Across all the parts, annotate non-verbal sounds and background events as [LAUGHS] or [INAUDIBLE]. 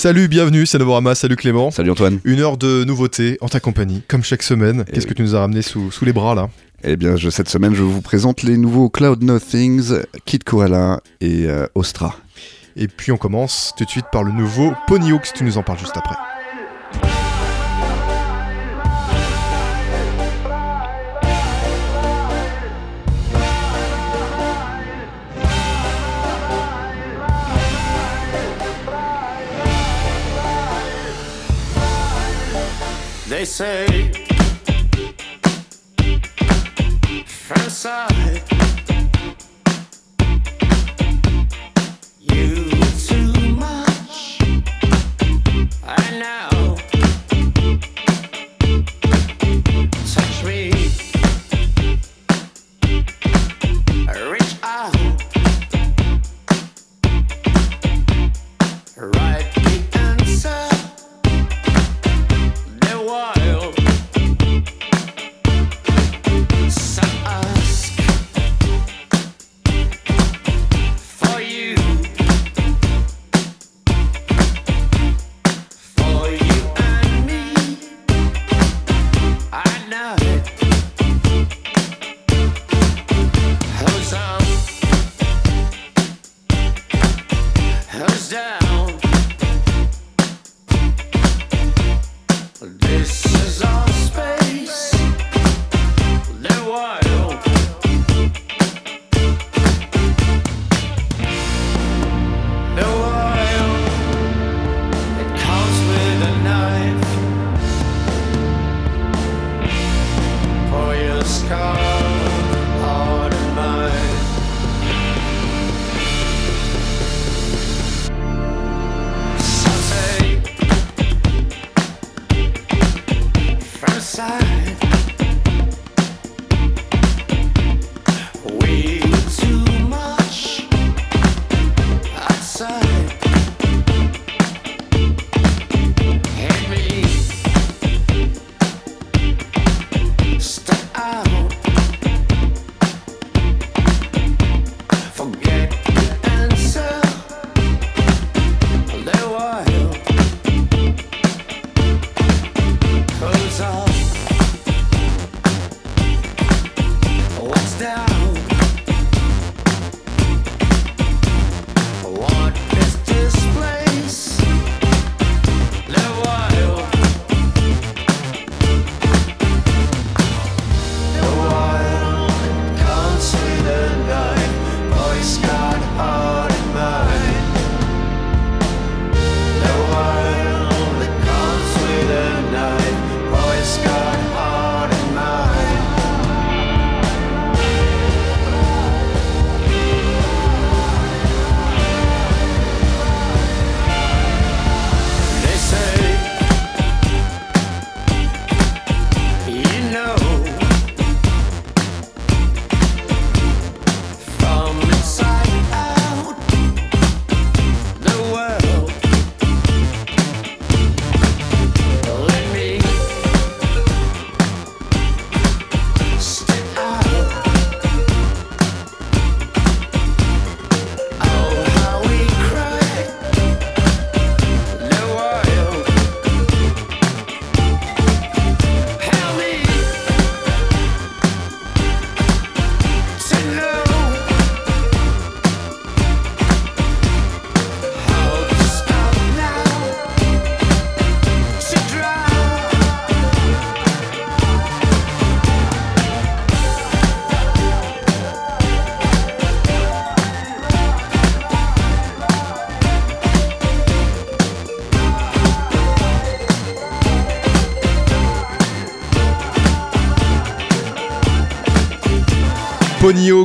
Salut, bienvenue, c'est Novorama, salut Clément. Salut Antoine. Une heure de nouveautés en ta compagnie, comme chaque semaine. Qu'est-ce que tu nous as ramené sous, les bras là? Eh bien, cette semaine, je vous présente les nouveaux Cloud Nothings, Kit Koala et euh, Ostra. Et puis on commence tout de suite par le nouveau Ponyhawks, tu nous en parles juste après. They say, first.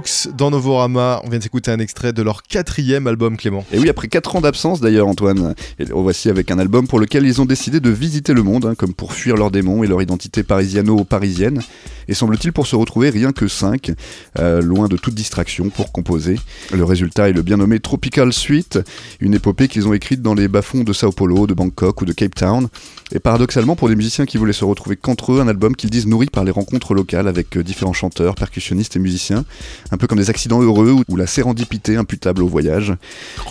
folks. Dans Novorama. On vient de s'écouter un extrait de leur quatrième album, Clément. Et oui, après 4 ans d'absence d'ailleurs, Antoine. Et voici avec un album pour lequel ils ont décidé de visiter le monde, hein, comme pour fuir leurs démons et leur identité parisiano-parisienne. Et semble-t-il pour se retrouver rien que 5, euh, loin de toute distraction pour composer. Le résultat est le bien nommé Tropical Suite, une épopée qu'ils ont écrite dans les bas-fonds de Sao Paulo, de Bangkok ou de Cape Town. Et paradoxalement, pour des musiciens qui voulaient se retrouver qu'entre eux, un album qu'ils disent nourri par les rencontres locales avec euh, différents chanteurs, percussionnistes et musiciens, un peu comme des accidents heureux ou la sérendipité imputable au voyage.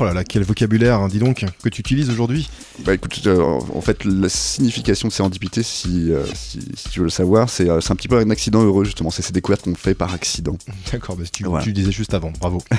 Oh là là, quel vocabulaire, hein, dis donc, que tu utilises aujourd'hui Bah écoute, euh, en fait, la signification de sérendipité, si, euh, si, si tu veux le savoir, c'est euh, c'est un petit peu un accident heureux, justement. C'est ces découvertes qu'on fait par accident. [LAUGHS] D'accord, bah, tu, Voilà. tu le disais juste avant, bravo. [LAUGHS]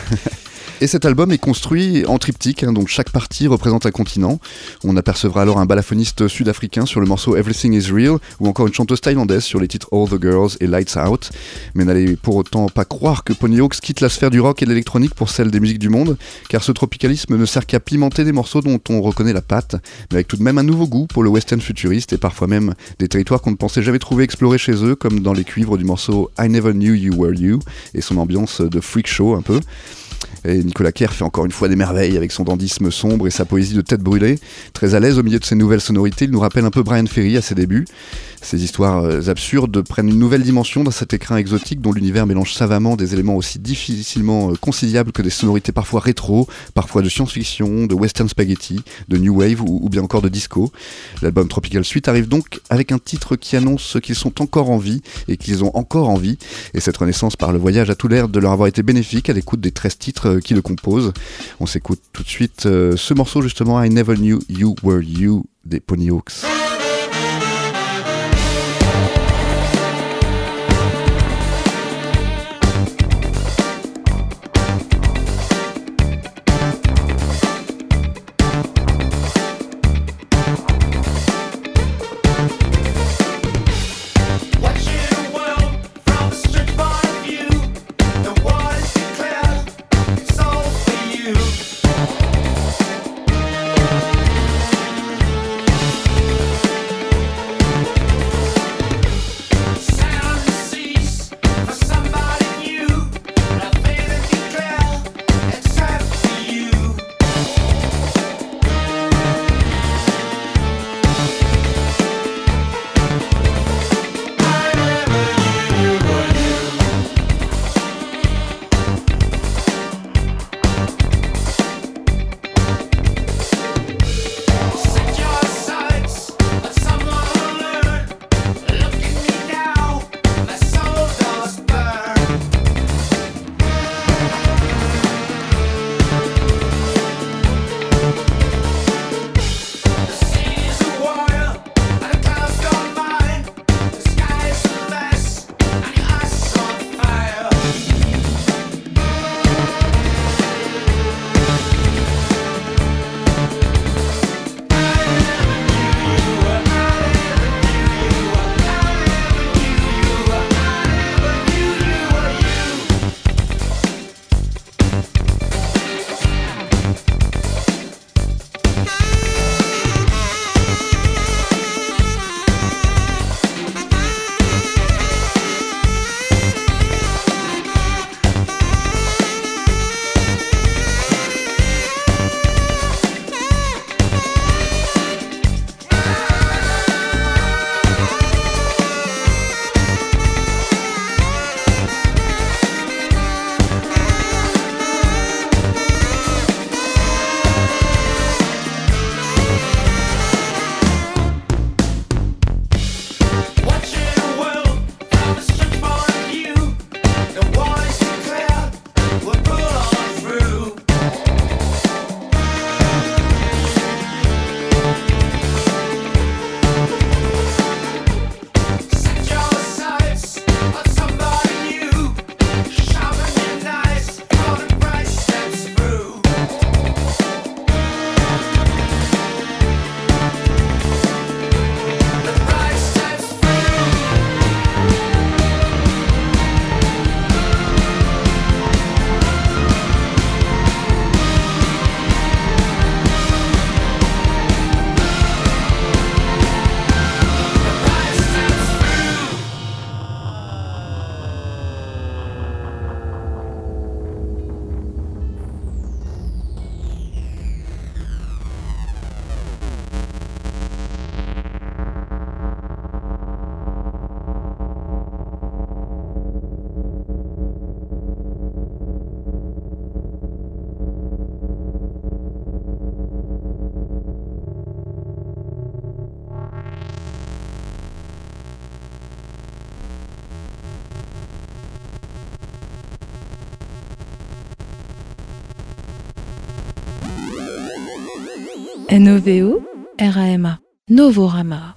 Et cet album est construit en triptyque, hein, donc chaque partie représente un continent. On apercevra alors un balafoniste sud-africain sur le morceau Everything is Real, ou encore une chanteuse thaïlandaise sur les titres All the Girls et Lights Out. Mais n'allez pour autant pas croire que Pony Quitte la sphère du rock et de l'électronique pour celle des musiques du monde, car ce tropicalisme ne sert qu'à pimenter des morceaux dont on reconnaît la patte, mais avec tout de même un nouveau goût pour le western futuriste et parfois même des territoires qu'on ne pensait jamais trouver explorés chez eux, comme dans les cuivres du morceau I Never Knew You Were You et son ambiance de freak show un peu. Et Nicolas Kerr fait encore une fois des merveilles avec son dandisme sombre et sa poésie de tête brûlée. Très à l'aise au milieu de ses nouvelles sonorités, il nous rappelle un peu Brian Ferry à ses débuts. Ces histoires euh, absurdes prennent une nouvelle dimension dans cet écrin exotique dont l'univers mélange savamment des éléments aussi difficilement euh, conciliables que des sonorités parfois rétro, parfois de science-fiction, de western spaghetti, de new wave ou, bien encore de disco. L'album Tropical Suite arrive donc avec un titre qui annonce qu'ils sont encore en vie et qu'ils ont encore envie. Et cette renaissance par le voyage a tout l'air de leur avoir été bénéfique à l'écoute des 13 titres euh, qui le composent. On s'écoute tout de suite euh, ce morceau justement, I Never Knew You Were You des Pony N-O-V-O-R-A-M-A. Novorama.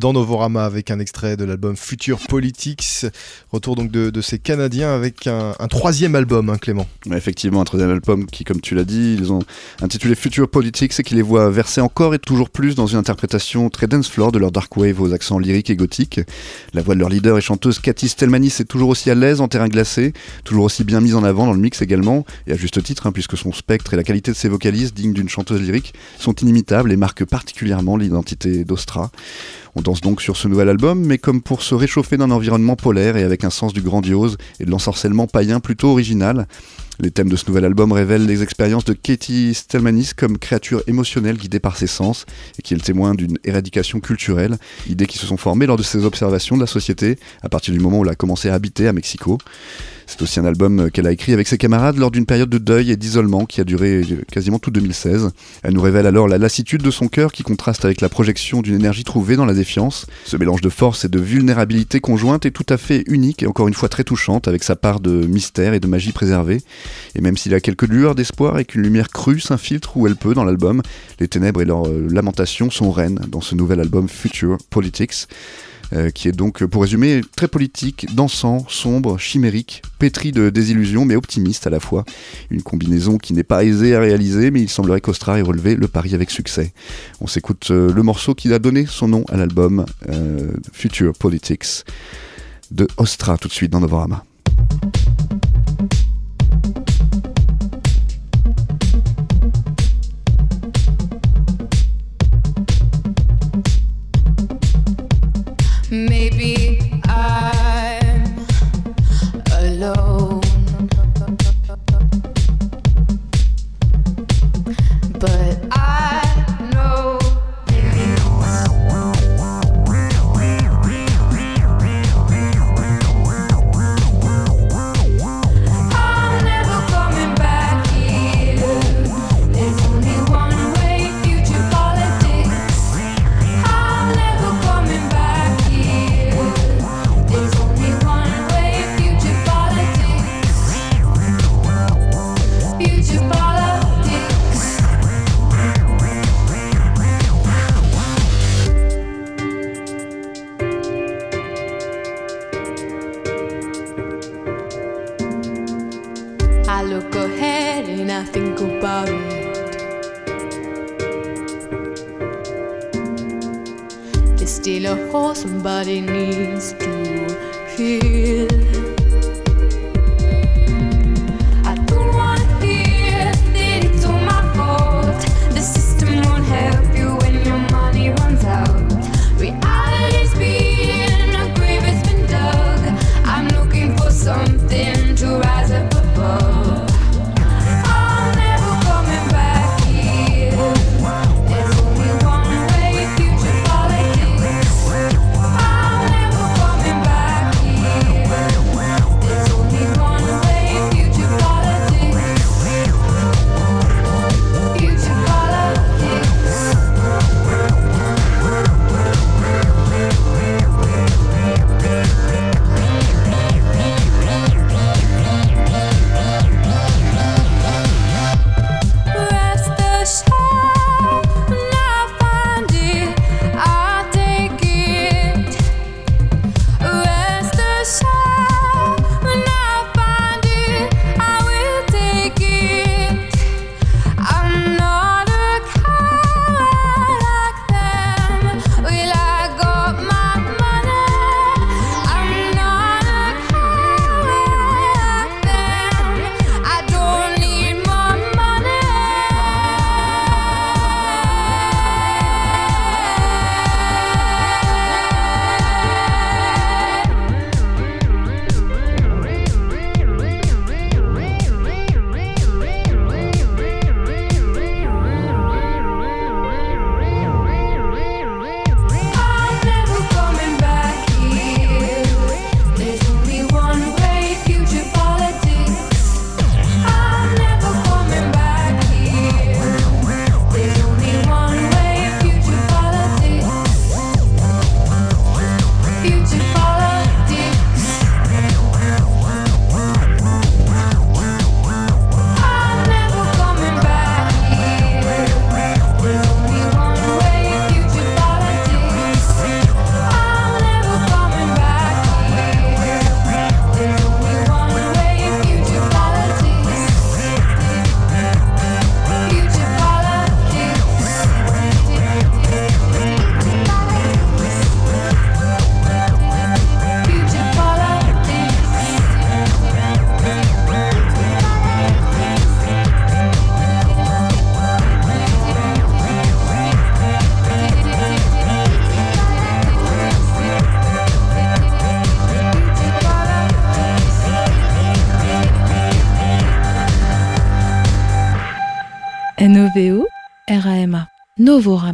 Dans Novorama avec un extrait de l'album Future Politics. Retour donc de, ces Canadiens avec un, troisième album, hein, Clément. Effectivement, un troisième album qui, comme tu l'as dit, ils ont intitulé Future Politics et qui les voit verser encore et toujours plus dans une interprétation très dance floor de leur dark wave aux accents lyriques et gothiques. La voix de leur leader et chanteuse Cathy Stelmanis est toujours aussi à l'aise en terrain glacé, toujours aussi bien mise en avant dans le mix également, et à juste titre, hein, puisque son spectre et la qualité de ses vocalises, dignes d'une chanteuse lyrique, sont inimitables et marquent particulièrement l'identité d'Ostra. On danse donc sur ce nouvel album, mais comme pour se réchauffer d'un environnement polaire et avec un sens du grandiose et de l'ensorcellement païen plutôt original. Les thèmes de ce nouvel album révèlent les expériences de Katie Stelmanis comme créature émotionnelle guidée par ses sens et qui est le témoin d'une éradication culturelle, idées qui se sont formées lors de ses observations de la société à partir du moment où elle a commencé à habiter à Mexico. C'est aussi un album qu'elle a écrit avec ses camarades lors d'une période de deuil et d'isolement qui a duré quasiment tout 2016. Elle nous révèle alors la lassitude de son cœur qui contraste avec la projection d'une énergie trouvée dans la défiance. Ce mélange de force et de vulnérabilité conjointe est tout à fait unique et encore une fois très touchante avec sa part de mystère et de magie préservée. Et même s'il a quelques lueurs d'espoir et qu'une lumière crue s'infiltre où elle peut dans l'album, les ténèbres et leurs euh, lamentations sont reines dans ce nouvel album Future Politics. Euh, qui est donc, pour résumer, très politique, dansant, sombre, chimérique, pétri de désillusions, mais optimiste à la fois. Une combinaison qui n'est pas aisée à réaliser, mais il semblerait qu'Ostra ait relevé le pari avec succès. On s'écoute euh, le morceau qui a donné son nom à l'album euh, Future Politics de Ostra tout de suite dans Novorama. Somebody Vient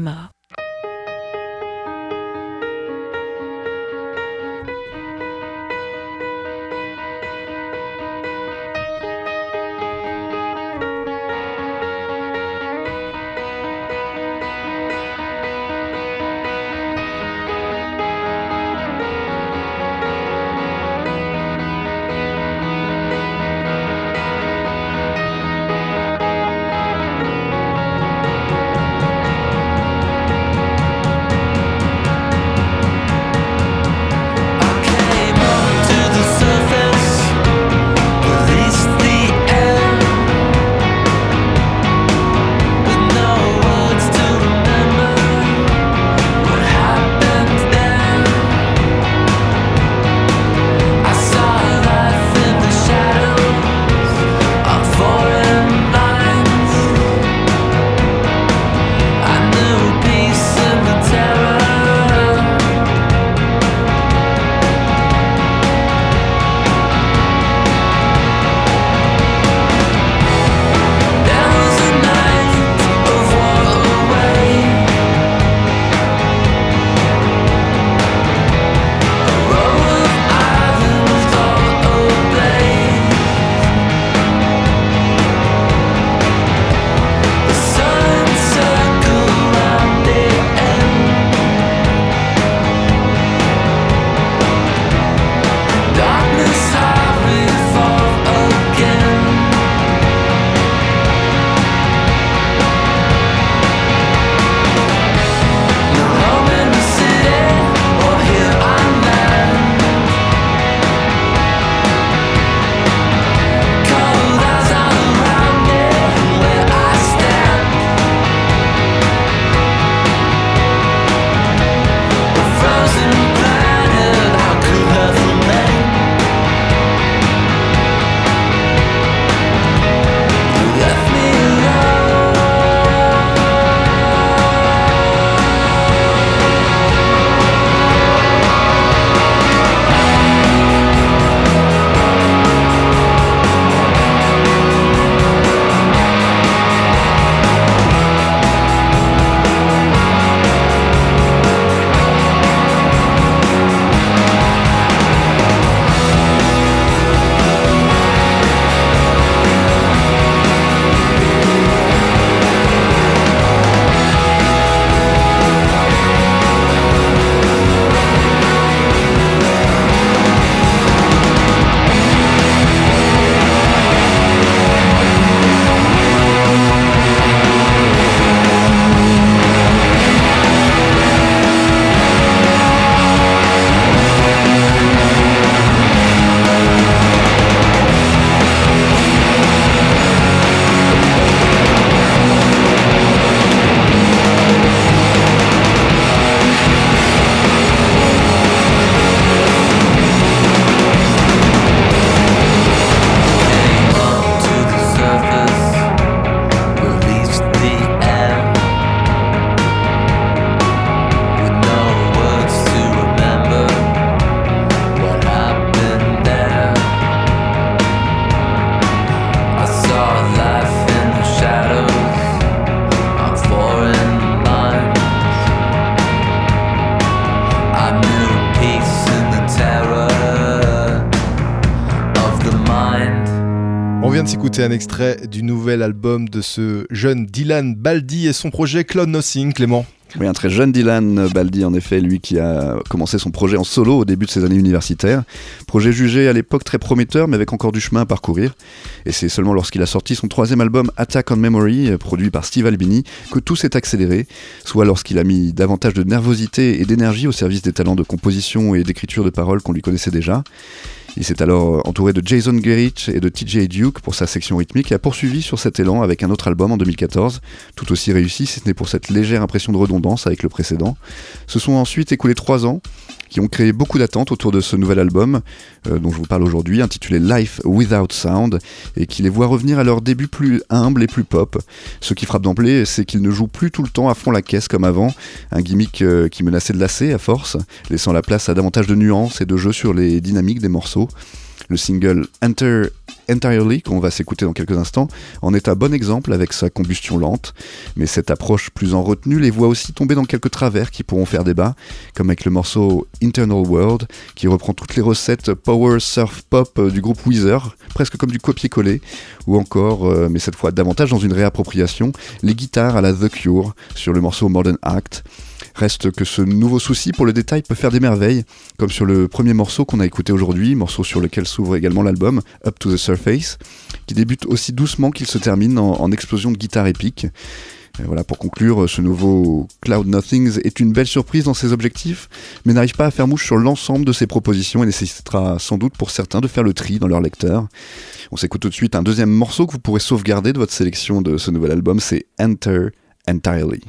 un extrait du nouvel album de ce jeune Dylan Baldi et son projet Cloud Nothing, Clément. Oui, un très jeune Dylan Baldi, en effet, lui qui a commencé son projet en solo au début de ses années universitaires. Projet jugé à l'époque très prometteur, mais avec encore du chemin à parcourir. Et c'est seulement lorsqu'il a sorti son troisième album Attack on Memory, euh, produit par Steve Albini, que tout s'est accéléré, soit lorsqu'il a mis davantage de nervosité et d'énergie au service des talents de composition et d'écriture de paroles qu'on lui connaissait déjà. Il s'est alors entouré de Jason Gerich et de TJ Duke pour sa section rythmique et a poursuivi sur cet élan avec un autre album en 2014, tout aussi réussi si ce n'est pour cette légère impression de redondance avec le précédent. Se sont ensuite écoulés trois ans qui ont créé beaucoup d'attentes autour de ce nouvel album euh, dont je vous parle aujourd'hui, intitulé Life Without Sound, et qui les voit revenir à leur début plus humble et plus pop. Ce qui frappe d'emblée, c'est qu'ils ne jouent plus tout le temps à fond la caisse comme avant, un gimmick euh, qui menaçait de lasser à force, laissant la place à davantage de nuances et de jeux sur les dynamiques des morceaux. Le single Enter Entirely, qu'on va s'écouter dans quelques instants, en est un bon exemple avec sa combustion lente, mais cette approche plus en retenue les voit aussi tomber dans quelques travers qui pourront faire débat, comme avec le morceau Internal World, qui reprend toutes les recettes power surf pop euh, du groupe Weezer, presque comme du copier-coller, ou encore, euh, mais cette fois davantage dans une réappropriation, les guitares à la The Cure sur le morceau Modern Act. Reste que ce nouveau souci pour le détail peut faire des merveilles, comme sur le premier morceau qu'on a écouté aujourd'hui, morceau sur lequel s'ouvre également l'album, Up to the Surface, qui débute aussi doucement qu'il se termine en, explosion de guitare épique. Voilà, pour conclure, ce nouveau Cloud Nothings est une belle surprise dans ses objectifs, mais n'arrive pas à faire mouche sur l'ensemble de ses propositions et nécessitera sans doute pour certains de faire le tri dans leur lecteur. On s'écoute tout de suite un deuxième morceau que vous pourrez sauvegarder de votre sélection de ce nouvel album, c'est Enter Entirely.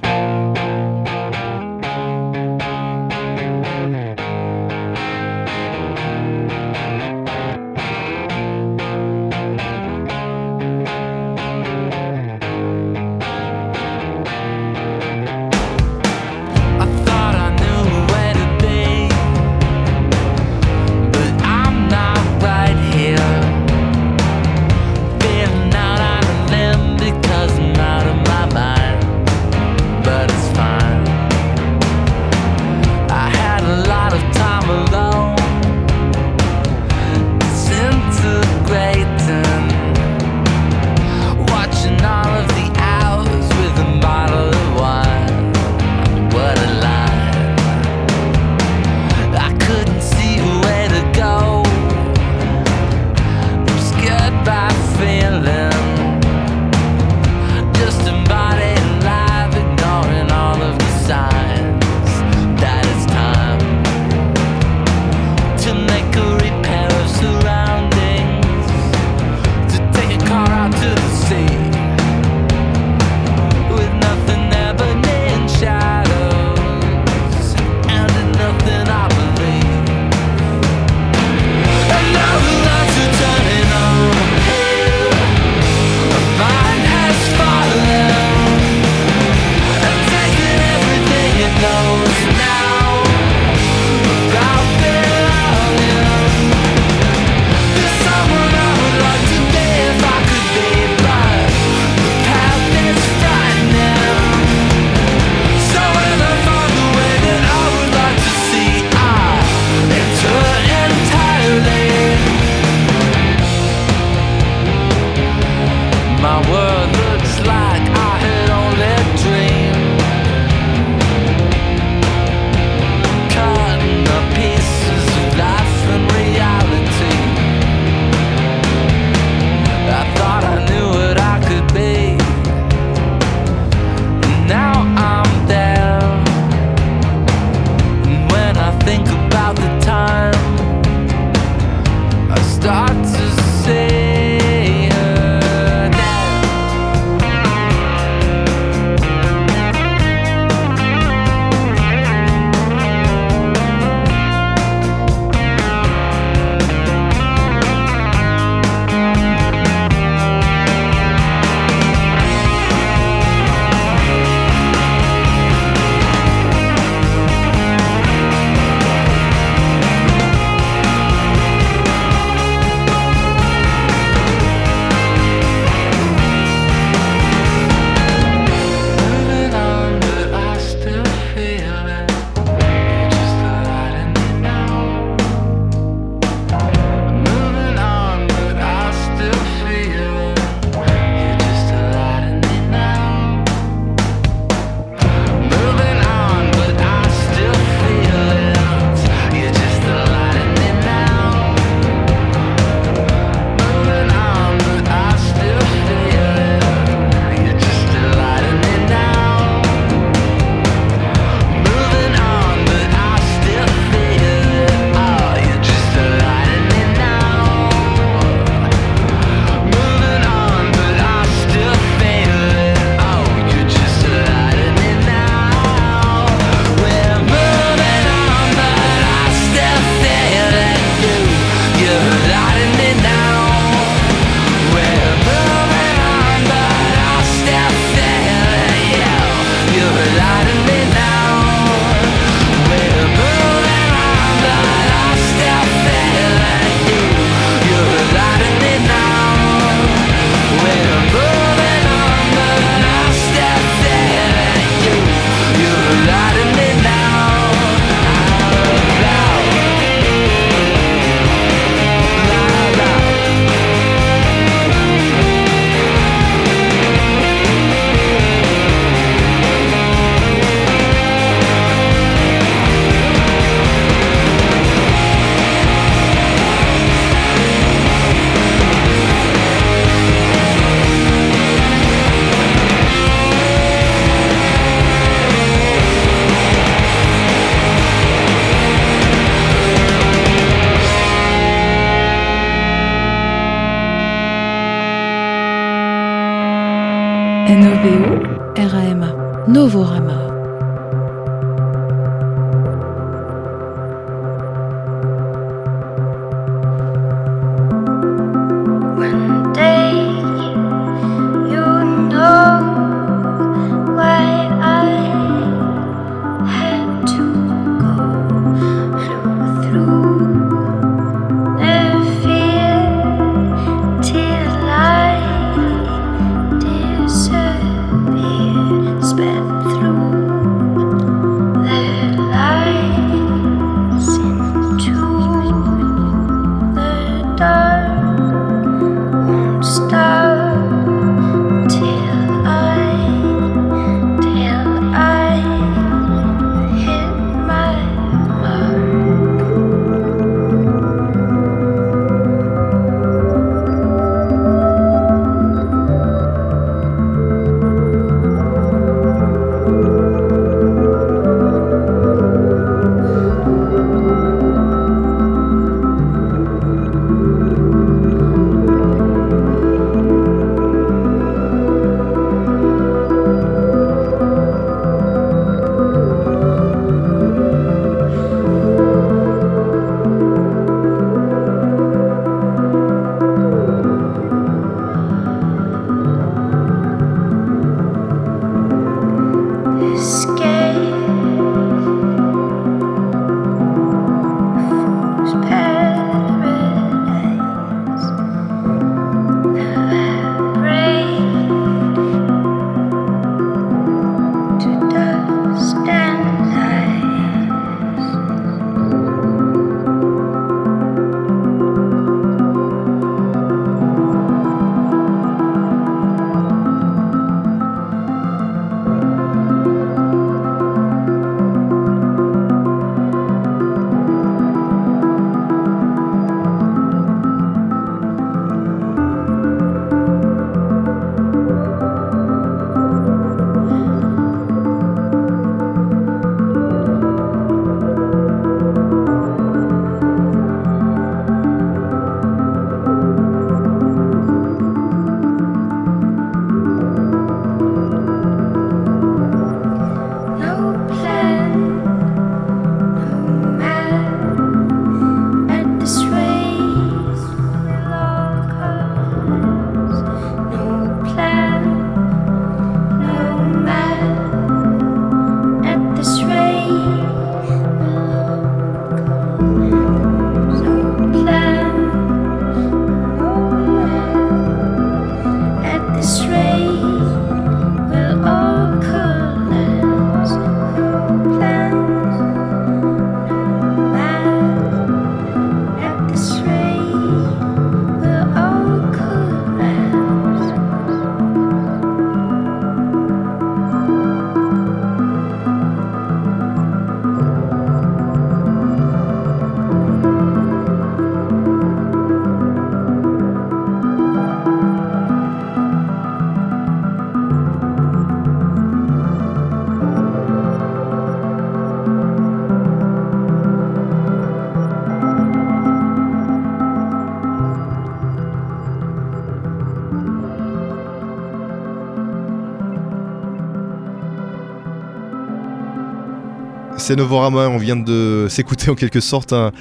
C'est Novorama, on vient de s'écouter en quelque sorte un,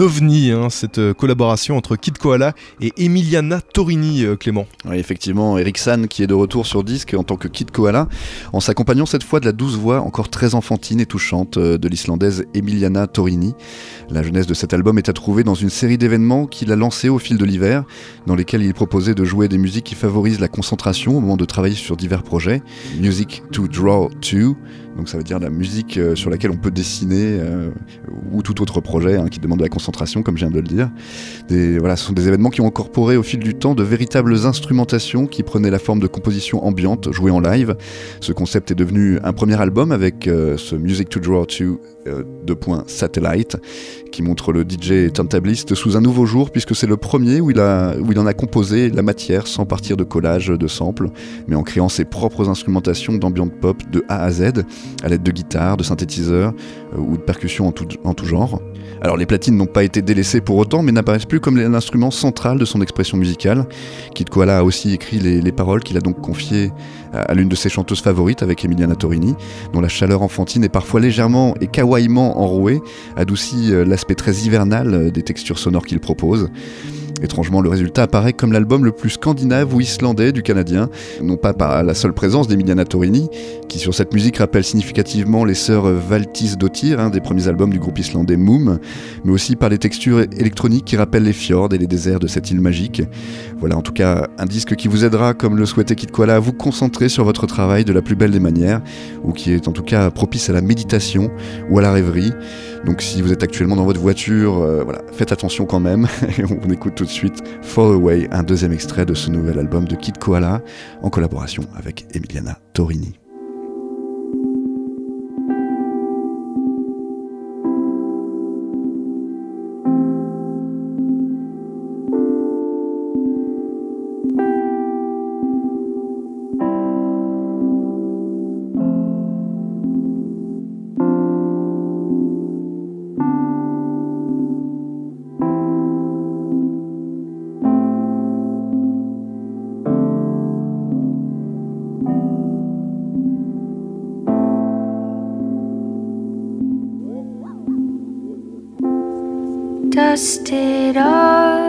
ovni, hein, cette euh, collaboration entre Kid Koala et Emiliana Torini, euh, Clément. Effectivement, Eric qui est de retour sur disque en tant que Kid Koala, en s'accompagnant cette fois de la douce voix encore très enfantine et touchante euh, de l'islandaise Emiliana Torini. La jeunesse de cet album est à trouver dans une série d'événements qu'il a lancés au fil de l'hiver, dans lesquels il proposait de jouer des musiques qui favorisent la concentration au moment de travailler sur divers projets. Music to Draw To, donc ça veut dire la musique euh, sur laquelle on peut dessiner euh, ou tout autre projet hein, qui demande de la concentration, comme je viens de le dire. Ce sont des événements qui ont incorporé au fil du temps de véritables instrumentations qui prenaient la forme de compositions ambiantes jouées en live. Ce concept est devenu un premier album avec euh, ce Music to Draw To euh, 2. Satellite qui montre le DJ turntabliste sous un nouveau jour puisque c'est le premier où il, a, où il en a composé la matière sans partir de collage de samples mais en créant ses propres instrumentations d'ambient pop de A à Z. à l'aide de guitares, de synthétiseurs euh, ou de percussions en tout, en tout genre. Alors les platines n'ont pas été délaissées pour autant, mais n'apparaissent plus comme l'instrument central de son expression musicale. Kid Koala a aussi écrit les, les paroles qu'il a donc confiées à, l'une de ses chanteuses favorites avec Emiliana Torini, dont la chaleur enfantine est parfois légèrement et kawaïement enrouée, adoucit euh, l'aspect très hivernal euh, des textures sonores qu'il propose. Étrangement, le résultat apparaît comme l'album le plus scandinave ou islandais du Canadien, non pas par la seule présence d'Emiliana Torini, qui sur cette musique rappelle significativement les sœurs Valtis Dottir, des premiers albums du groupe islandais Moom, mais aussi par les textures électroniques qui rappellent les fjords et les déserts de cette île magique. Voilà en tout cas un disque qui vous aidera, comme le souhaitait Kid Koala, à vous concentrer sur votre travail de la plus belle des manières, ou qui est en tout cas propice à la méditation ou à la rêverie. Donc si vous êtes actuellement dans votre voiture, euh, voilà, faites attention quand même. [LAUGHS] On écoute de suite Fall Away, un deuxième extrait de ce nouvel album de Kid Koala, en collaboration avec Emiliana Torini. Dusted off,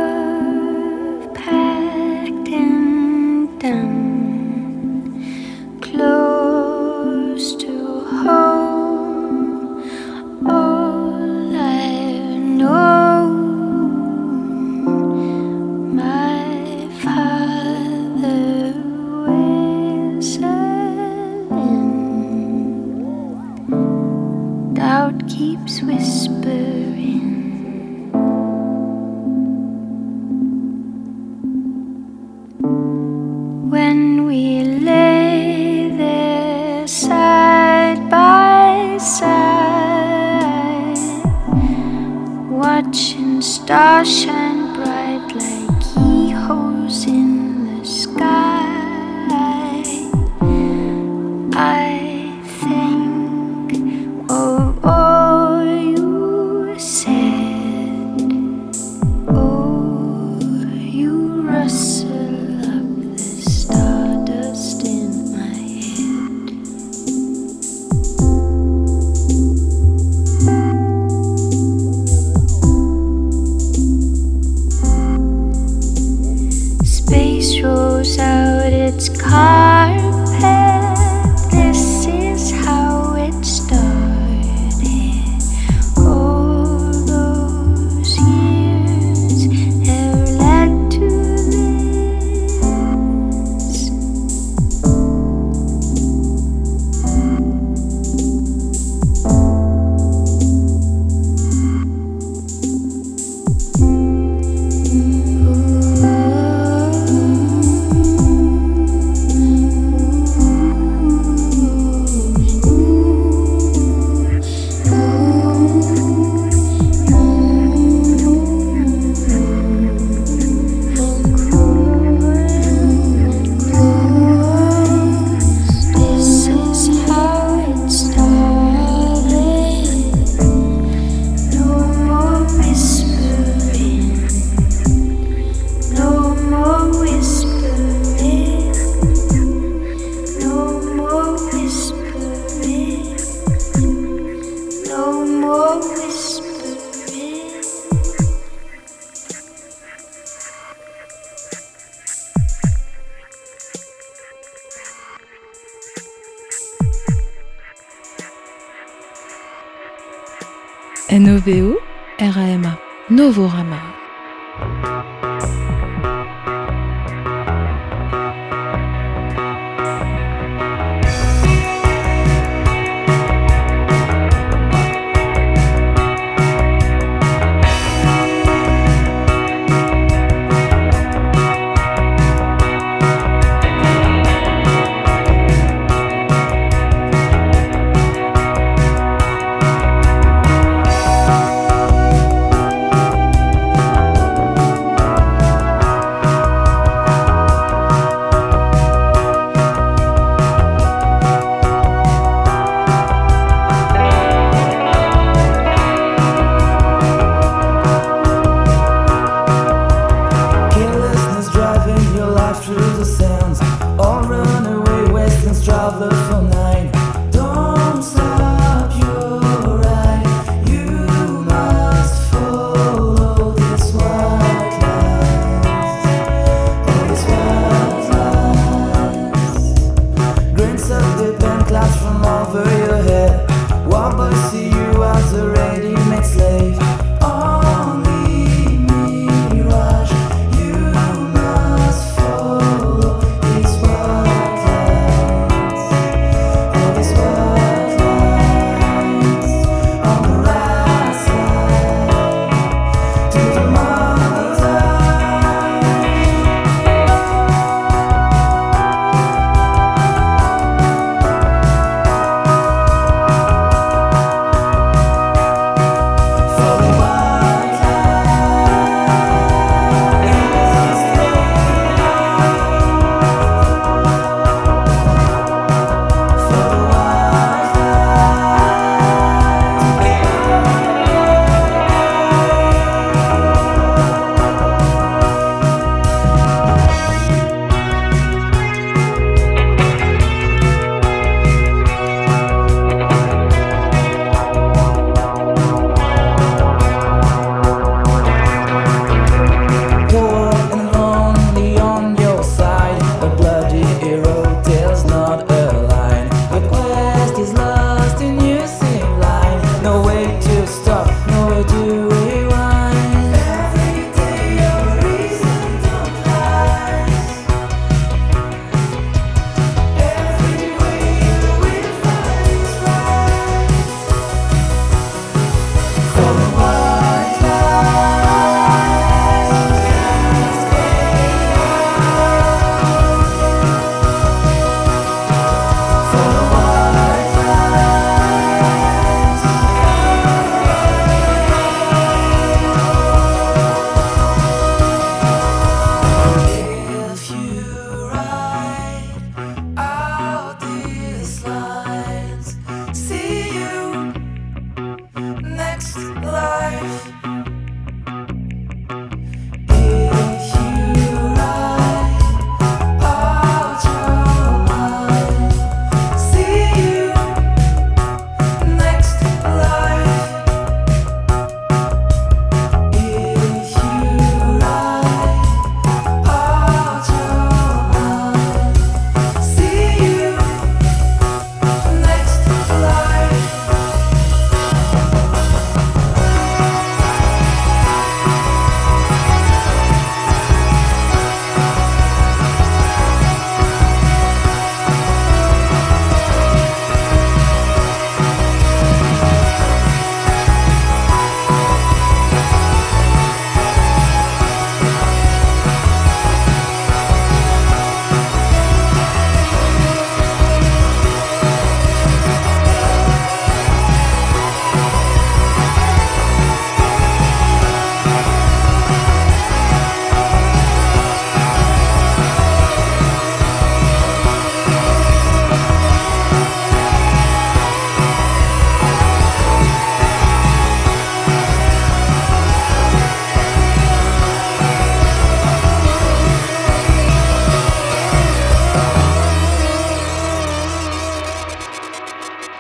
RAMA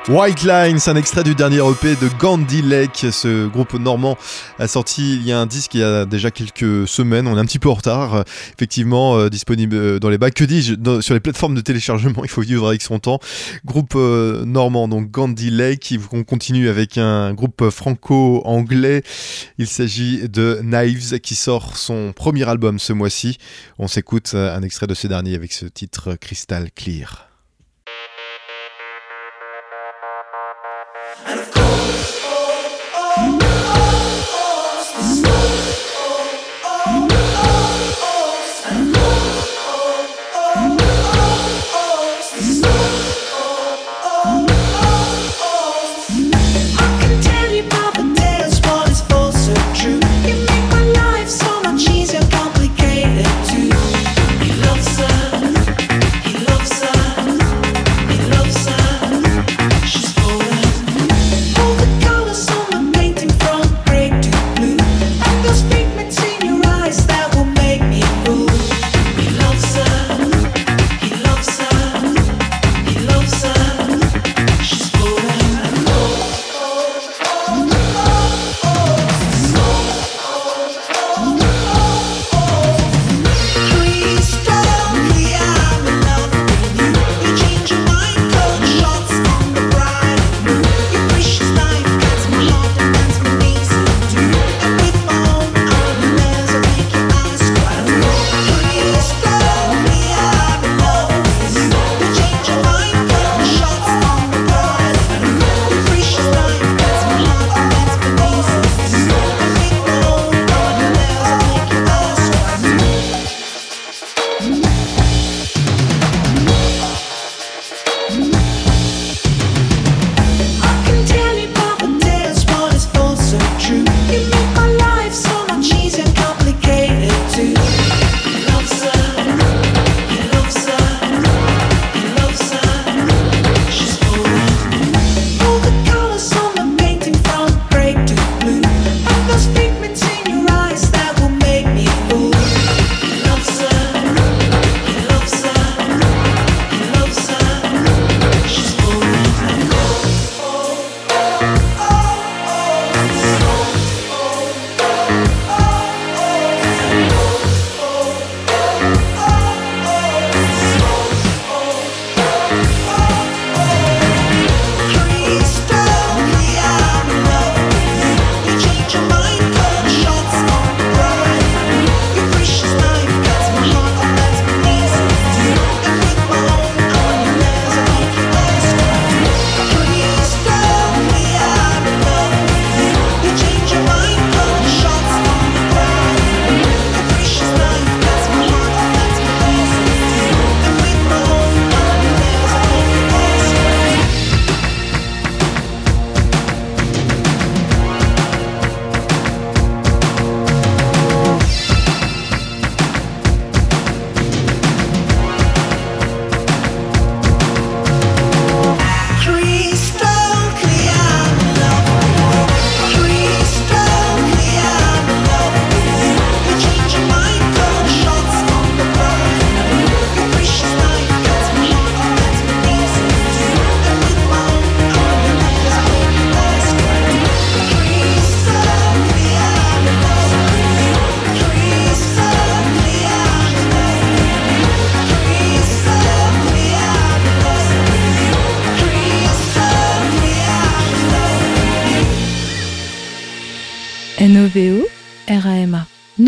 White Lines, un extrait du dernier EP de Gandhi Lake. Ce groupe normand a sorti il y a un disque il y a déjà quelques semaines. On est un petit peu en retard. Euh, Effectivement, euh, disponible euh, dans les bacs. Que dis-je Sur les plateformes de téléchargement, il faut vivre avec son temps. Groupe normand, donc Gandhi Lake. On continue avec un groupe franco-anglais. Il s'agit de Knives qui sort son premier album ce mois-ci. On s'écoute un extrait de ce dernier avec ce titre Crystal Clear.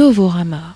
Novorama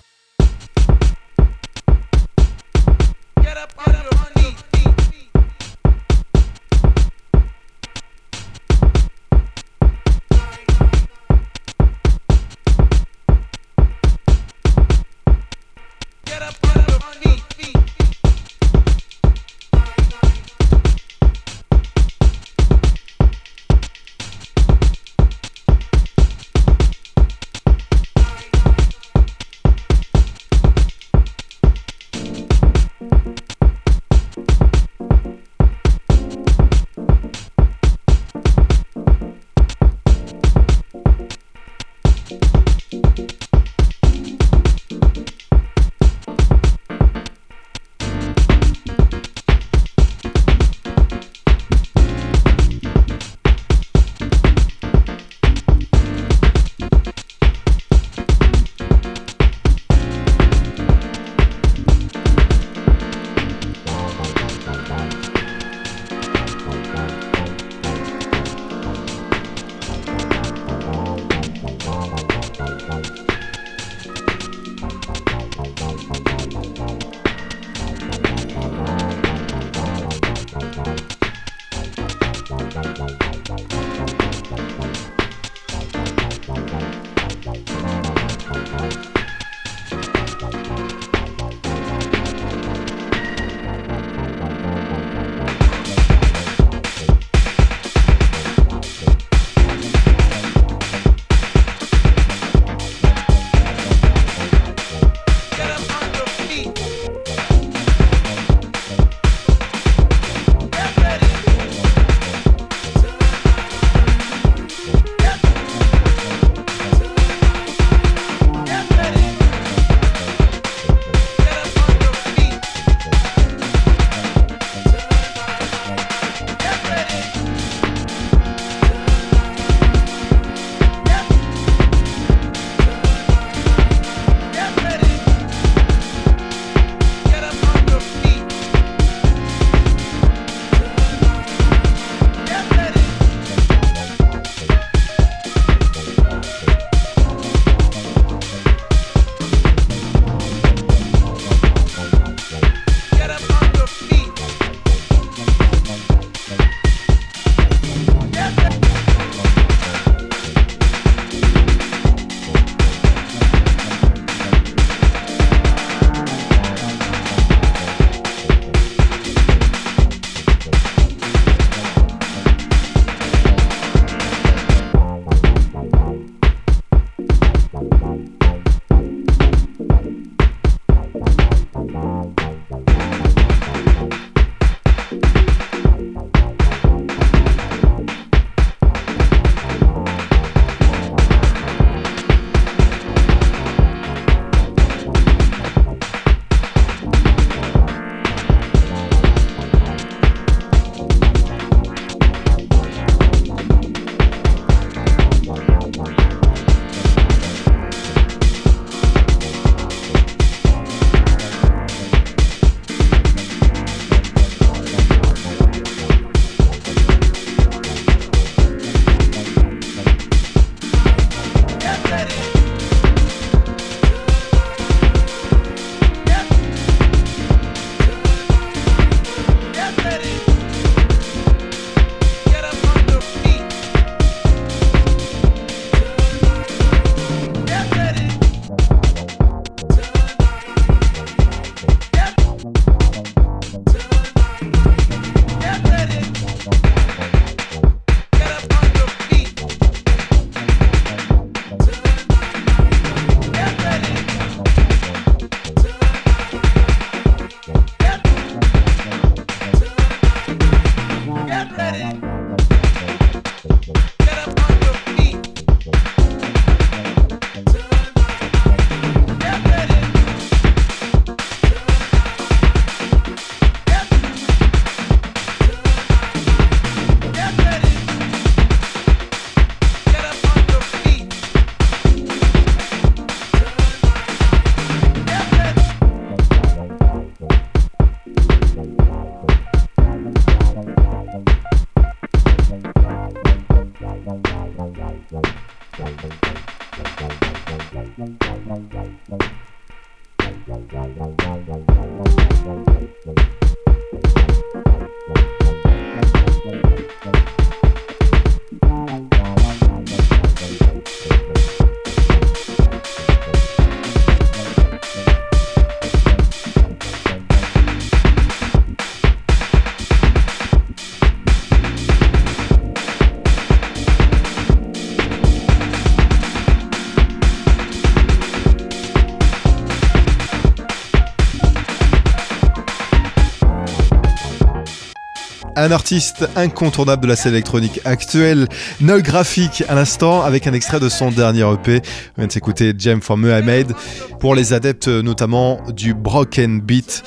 Un artiste incontournable de la scène électronique actuelle, Noel Graphic à l'instant, avec un extrait de son dernier EP. On vient de s'écouter Gem for Mohamed. Pour les adeptes euh, notamment du Broken Beat,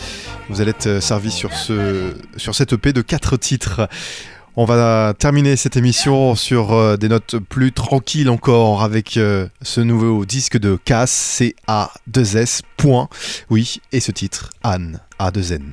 vous allez être servi sur, ce, sur cet EP de 4 titres. On va terminer cette émission sur euh, des notes plus tranquilles encore avec euh, ce nouveau disque de Cass, c'est A2S. Point. Oui, et ce titre, Anne, A2N.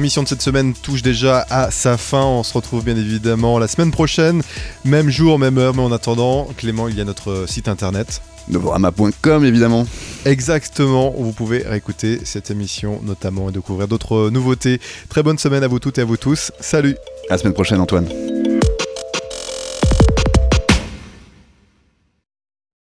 Émission de cette semaine touche déjà à sa fin. On se retrouve bien évidemment la semaine prochaine, même jour, même heure. Mais en attendant, Clément, il y a notre site internet. Novorama.com évidemment. Exactement, vous pouvez réécouter cette émission notamment et découvrir d'autres nouveautés. Très bonne semaine à vous toutes et à vous tous. Salut À la semaine prochaine Antoine.